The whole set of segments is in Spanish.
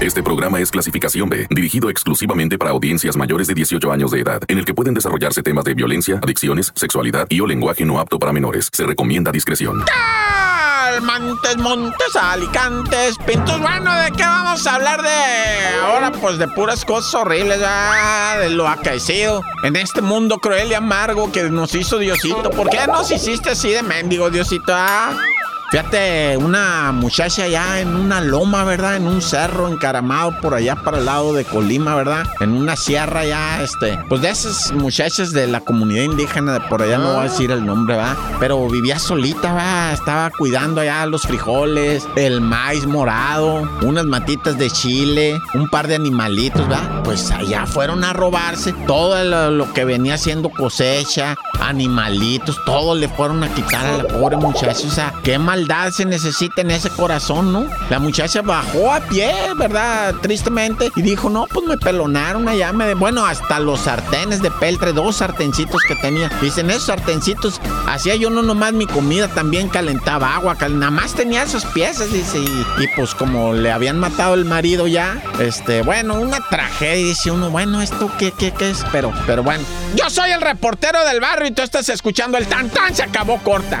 Este programa es clasificación B, dirigido exclusivamente para audiencias mayores de 18 años de edad, en el que pueden desarrollarse temas de violencia, adicciones, sexualidad y o lenguaje no apto para menores. Se recomienda discreción. Montes, Montes, Alicantes, Pintos. Bueno, ¿de qué vamos a hablar de ahora? Pues de puras cosas horribles, de lo acaecido en este mundo cruel y amargo que nos hizo Diosito. ¿Por qué nos hiciste así de mendigo, Diosito? Ah? Fíjate, una muchacha allá en una loma, ¿verdad? En un cerro encaramado por allá para el lado de Colima, ¿verdad? En una sierra ya, este. Pues de esas muchachas de la comunidad indígena de por allá, no voy a decir el nombre, ¿verdad? Pero vivía solita, ¿verdad? Estaba cuidando allá los frijoles, el maíz morado, unas matitas de chile, un par de animalitos, ¿verdad? Pues allá fueron a robarse todo lo, lo que venía siendo cosecha, animalitos, todo le fueron a quitar a la pobre muchacha. O sea, qué mal se necesita en ese corazón, ¿no? La muchacha bajó a pie, ¿verdad? Tristemente. Y dijo, no, pues me pelonaron allá. Me... Bueno, hasta los sartenes de peltre, dos sartencitos que tenía. Dicen, esos sartencitos, hacía yo no nomás mi comida, también calentaba agua. Nada más tenía esas piezas, dice. Y, pues como le habían matado el marido ya, este, bueno, una tragedia. Dice uno, bueno, ¿esto qué, qué, qué es? Pero, pero bueno. Yo soy el reportero del barrio y tú estás escuchando el tan tan, se acabó corta.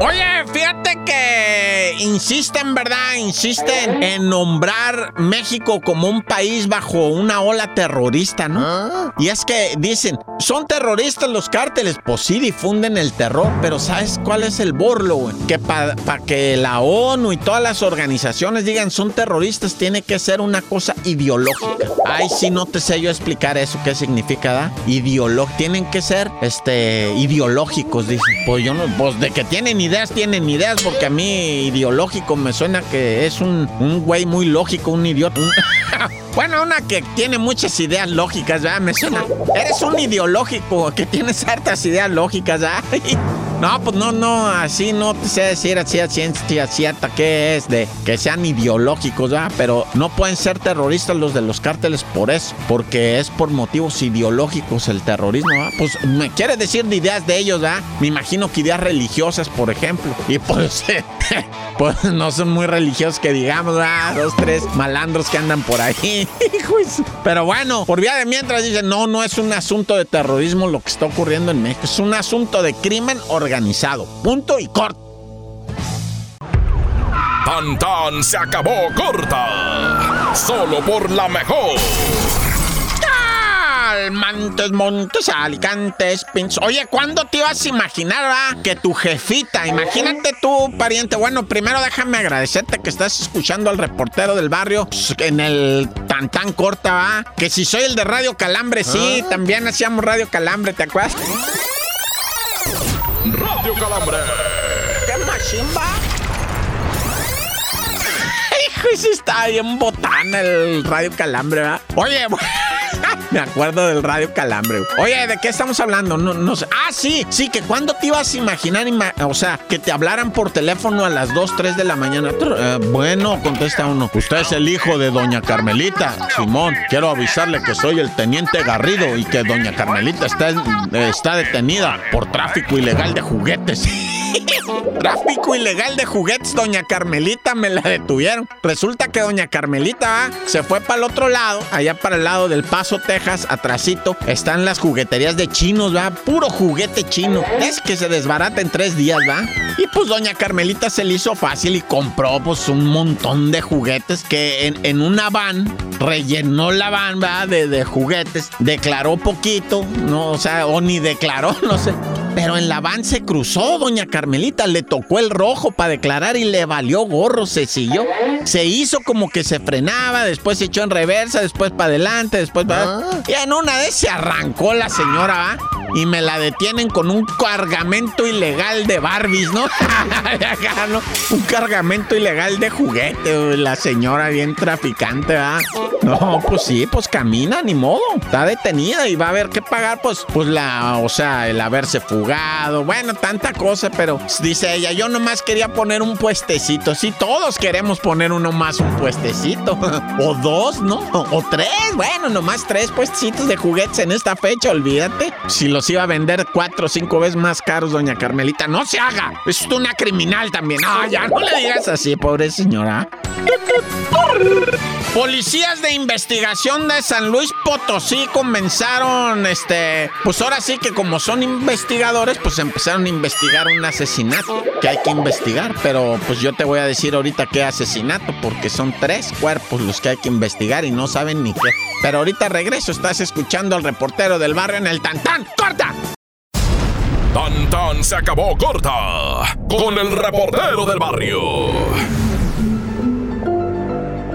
Oye, fíjate que insisten, ¿verdad? Insisten en nombrar México como un país bajo una ola terrorista, ¿no? ¿Ah? Y es que dicen, son terroristas los cárteles. Pues sí, difunden el terror, pero ¿sabes cuál es el borlo, güey? Que para que la ONU y todas las organizaciones digan son terroristas, tiene que ser una cosa ideológica. Ay, sí, no te sé yo explicar eso, qué significa, ¿da? Ideológico. Tienen que ser, este, ideológicos, dicen. Pues yo no, pues de que tienen ideas, tienen ideas, porque a mí ideológico me suena que es un, un güey muy lógico, un idiota. bueno, una que tiene muchas ideas lógicas, ¿verdad? Me suena. Eres un ideológico que tienes hartas ideas lógicas, ¿verdad? No, pues no, no, así no te sé decir así a ciencia cierta que es de que sean ideológicos, ¿verdad? Pero no pueden ser terroristas los de los cárteles por eso, porque es por motivos ideológicos el terrorismo, ¿verdad? Pues me quiere decir de ideas de ellos, ¿verdad? Me imagino que ideas religiosas, por ejemplo. Y pues, pues no son muy religiosos que digamos, ¿verdad? Dos, tres malandros que andan por ahí. Pero bueno, por vía de mientras dicen, no, no es un asunto de terrorismo lo que está ocurriendo en México, es un asunto de crimen organizado organizado. Punto y corto. Tan tan se acabó corta. Solo por la mejor. Montes, Montes, Alicantes, Pintos. Oye, ¿cuándo te ibas a imaginar, que tu jefita, imagínate tu pariente, bueno, primero déjame agradecerte que estás escuchando al reportero del barrio en el tan tan corta, ¿va? Que si soy el de Radio Calambre, sí, ah. también hacíamos Radio Calambre, ¿te acuerdas? Radio Calambre. ¿Qué machimba? Hijo, ese está bien botana el Radio Calambre, ¿verdad? Oye, Me acuerdo del Radio Calambre. Oye, ¿de qué estamos hablando? No, no sé. Ah, sí, sí, que cuando te ibas a imaginar, o sea, que te hablaran por teléfono a las 2, 3 de la mañana. Eh, bueno, contesta uno. Usted es el hijo de doña Carmelita. Simón, quiero avisarle que soy el teniente Garrido y que doña Carmelita está, está detenida por tráfico ilegal de juguetes. Tráfico ilegal de juguetes, doña Carmelita me la detuvieron. Resulta que doña Carmelita se fue para el otro lado, allá para el lado del Paso, Texas, atrasito, están las jugueterías de chinos, ¿va? Puro juguete chino. Es que se desbarata en tres días, ¿va? Y pues doña Carmelita se le hizo fácil y compró pues un montón de juguetes que en, una van rellenó la van, ¿va? De, de juguetes, declaró poquito, no, o sea, o ni declaró, no sé. Pero en la van se cruzó, doña Carmelita, le tocó el rojo para declarar y le valió gorro, se siguió. Se hizo como que se frenaba, después se echó en reversa, después para adelante, después para... Ah. Y en una vez se arrancó la señora, ¿va? Y me la detienen con un cargamento ilegal de Barbies, ¿no? un cargamento ilegal de juguete, la señora bien traficante, ¿verdad? No, pues sí, pues camina, ni modo. Está detenida y va a haber que pagar, pues, pues la, o sea, el haberse fugado. Bueno, tanta cosa, pero dice ella, yo nomás quería poner un puestecito. Sí, todos queremos poner uno más un puestecito. o dos, ¿no? O, tres. Bueno, nomás tres puestecitos de juguetes en esta fecha, olvídate. Si los iba a vender cuatro o cinco veces más caros, doña Carmelita, no se haga. Es una criminal también. Ah, ya no le digas así, pobre señora. Policías de investigación de San Luis Potosí comenzaron, este, pues ahora sí que como son investigadores, pues empezaron a investigar un asesinato que hay que investigar, pero pues yo te voy a decir ahorita qué asesinato, porque son tres cuerpos los que hay que investigar y no saben ni qué. Pero ahorita regreso, estás escuchando al reportero del barrio en el Tantán. ¡Corta! Tantán se acabó corta con el reportero del barrio.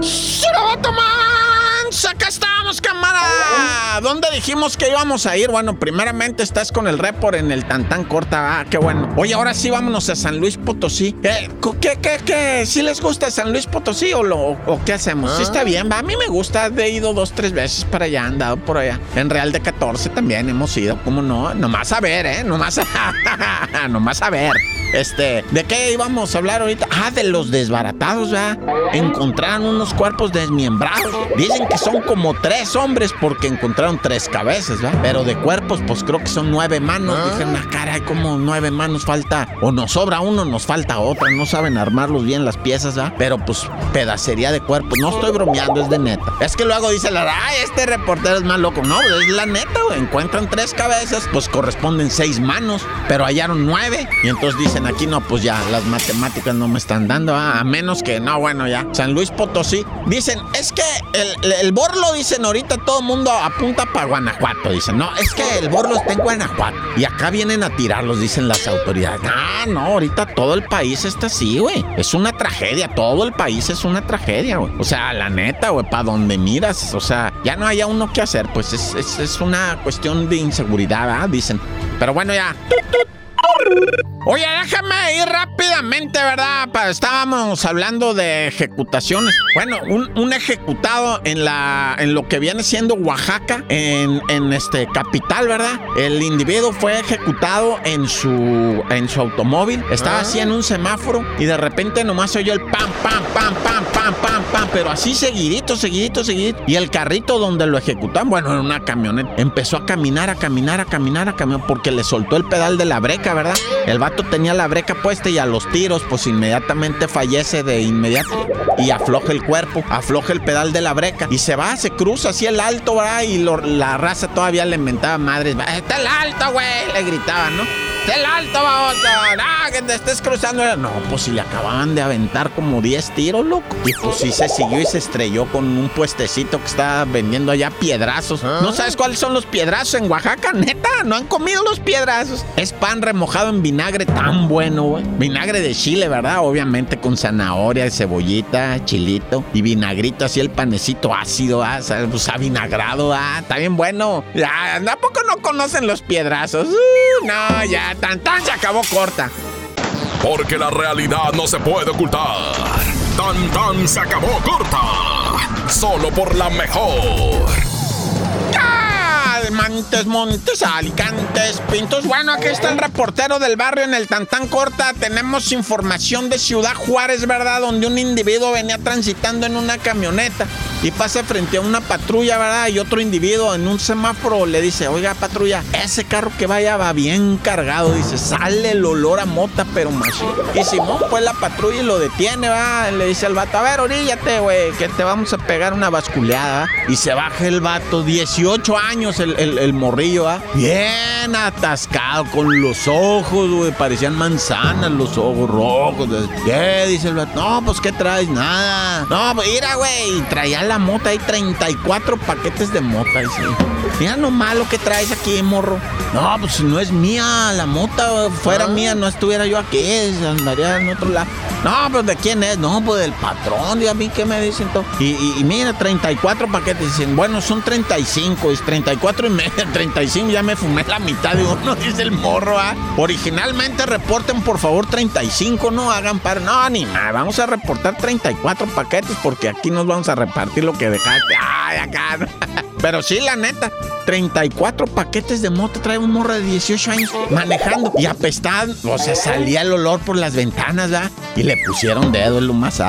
シロットマン坂下 estamos, cámara! ¿Dónde dijimos que íbamos a ir? Bueno, primeramente estás con el report en el Tantán Corta. Ah, qué bueno. Oye, ahora sí vámonos a San Luis Potosí. ¿Qué, qué, qué, qué? ¿Sí les gusta San Luis Potosí o, lo, o qué hacemos? Sí está ah. bien, va. A mí me gusta. He ido dos, tres veces para allá, andado por allá. En Real de 14 también hemos ido. ¿Cómo no? Nomás a ver, ¿eh? Nomás a, nomás a ver. Este, ¿de qué íbamos a hablar ahorita? Ah, de los desbaratados, ¿verdad? Encontraron unos cuerpos desmiembrados. Dicen que son como tres hombres porque encontraron tres cabezas, ¿verdad? Pero de cuerpos, pues creo que son nueve manos. Ah. Dicen, ah, caray, como nueve manos falta. O nos sobra uno, nos falta otra. No saben armarlos bien las piezas, ¿verdad? Pero pues pedacería de cuerpos. No estoy bromeando, es de neta. Es que luego dice la, ay, este reportero es más loco. No, es la neta, güey. Encuentran tres cabezas, pues corresponden seis manos, pero hallaron nueve. Y entonces dicen, aquí no, pues ya las matemáticas no me están dando, ¿ah? a menos que no, bueno, ya. San Luis Potosí. Dicen, es que el, el Borlo, dicen ahorita todo el mundo apunta para Guanajuato. Dicen, no, es que el Borlo está en Guanajuato. Y acá vienen a tirarlos, dicen las autoridades. Ah, no, ahorita todo el país está así, güey. Es una tragedia, todo el país es una tragedia, güey. O sea, la neta, güey, para donde miras, o sea, ya no haya uno que hacer, pues es, es, es una cuestión de inseguridad, ¿ah? Dicen. Pero bueno, ya. Oye, déjame ir rápidamente, ¿verdad? Estábamos hablando de ejecutaciones. Bueno, un, ejecutado en la en lo que viene siendo Oaxaca, en, en, este capital, ¿verdad? El individuo fue ejecutado en su en su automóvil. Estaba así en un semáforo y de repente nomás se oyó el pam, pam, pam, pam, pam, pam, pero así seguidito, seguidito, seguidito. Y el carrito donde lo ejecutaron, bueno, en una camioneta, empezó a caminar, a caminar, a caminar, a caminar, porque le soltó el pedal de la breca, ¿verdad? El vato tenía la breca puesta y a los tiros, pues inmediatamente fallece de inmediato y afloja el cuerpo, afloja el pedal de la breca y se va, se cruza así el alto, ¿verdad? Y la raza todavía le inventaba madres, está el alto, güey, le gritaban, ¿no? ¡El alto, baboso! ¡Ah, que te estés cruzando! No, pues si le acababan de aventar como 10 tiros, loco. Y pues sí se siguió y se estrelló con un puestecito que está vendiendo allá piedrazos. ¿No ah. sabes cuáles son los piedrazos en Oaxaca? Neta, no han comido los piedrazos. Es pan remojado en vinagre tan bueno, güey. Vinagre de chile, ¿verdad? Obviamente con zanahoria, cebollita, chilito y vinagrito, así el panecito ácido, ah, pues avinagrado, ah, está bien bueno. Ya, ¿a poco no conocen los piedrazos? Uh, no, ya tan tan se acabó corta. Porque la realidad no se puede ocultar. Tan tan se acabó corta. Solo por la mejor. Montes, Montes, Alicantes, Pintos. Bueno, aquí está el reportero del barrio en el Tantán Corta. Tenemos información de Ciudad Juárez, ¿verdad? Donde un individuo venía transitando en una camioneta y pasa frente a una patrulla, ¿verdad? Y otro individuo en un semáforo le dice, oiga, patrulla, ese carro que vaya va bien cargado. Dice, sale el olor a mota, pero más. Y Simón, pues la patrulla y lo detiene, ¿va? Le dice al vato, a ver, oríllate, güey, que te vamos a pegar una basculeada. Y se baja el vato, 18 años el, el, morrillo, ¿ah? Bien atascado, con los ojos, güey, parecían manzanas los ojos rojos. ¿Qué? Dice el vato, no, pues, ¿qué traes? Nada. No, pues, mira, güey, traía la la mota, hay 34 paquetes de mota. Dice. Mira nomás lo que traes aquí, morro. No, pues si no es mía, la mota fuera mía, no estuviera yo aquí, andaría en otro lado. No, pues de quién es, no, pues del patrón, y a mí qué me dicen todo. Y, y, mira, 34 paquetes, dicen, bueno, son 35, es 34 y medio, 35, ya me fumé la mitad de uno, dice el morro, ¿ah? Originalmente reporten por favor 35, no hagan par, no, ni nada, vamos a reportar 34 paquetes porque aquí nos vamos a repartir lo que dejaste. Ay, acá. Pero sí, la neta, 34 paquetes de moto trae un morro de 18 años manejando y apestando. O sea, salía el olor por las ventanas, ¿verdad? Y le pusieron dedo en lo más.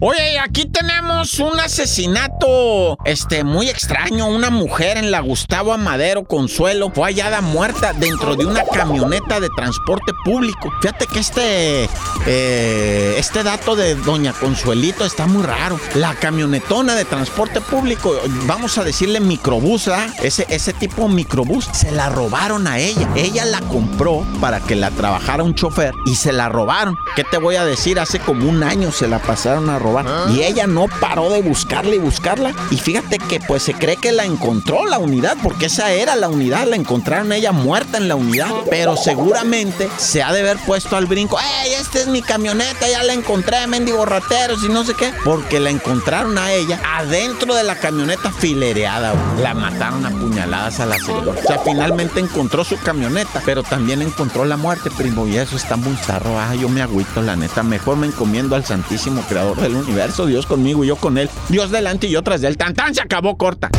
Oye, aquí tenemos un asesinato, este, muy extraño. Una mujer en la Gustavo Amadero Consuelo fue hallada muerta dentro de una camioneta de transporte público. Fíjate que este, eh, este dato de Doña Consuelito está muy raro. La camionetona de transporte público, vamos a decirle microbús, Ese, ese tipo microbús, se la robaron a ella. Ella la compró para que la trabajara un chofer y se la robaron. ¿Qué te voy a decir? Hace como un año se la pasaron a robar. Y ella no paró de buscarla y buscarla. Y fíjate que pues se cree que la encontró la unidad, porque esa era la unidad. La encontraron ella muerta en la unidad. Pero seguramente se ha de haber puesto al brinco. ¡Ey, esta es mi camioneta! Ya la encontré, mendigo rateros y no sé qué. Porque la encontraron a ella adentro de la camioneta filereada. La mataron a puñaladas a la señora. O sea, finalmente encontró su camioneta, pero también encontró la muerte, primo. Y eso está muy zarro. Ah, yo me agüito, la neta. Mejor me encomiendo al Santísimo Creador del universo. Dios conmigo y yo con él. Dios delante y yo tras tan tan se acabó corta.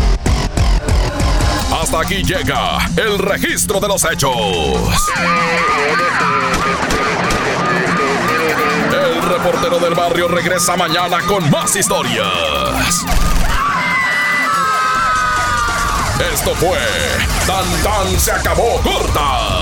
Hasta aquí llega el registro de los hechos. El reportero del barrio regresa mañana con más historias. Esto fue Tan Tan se acabó corta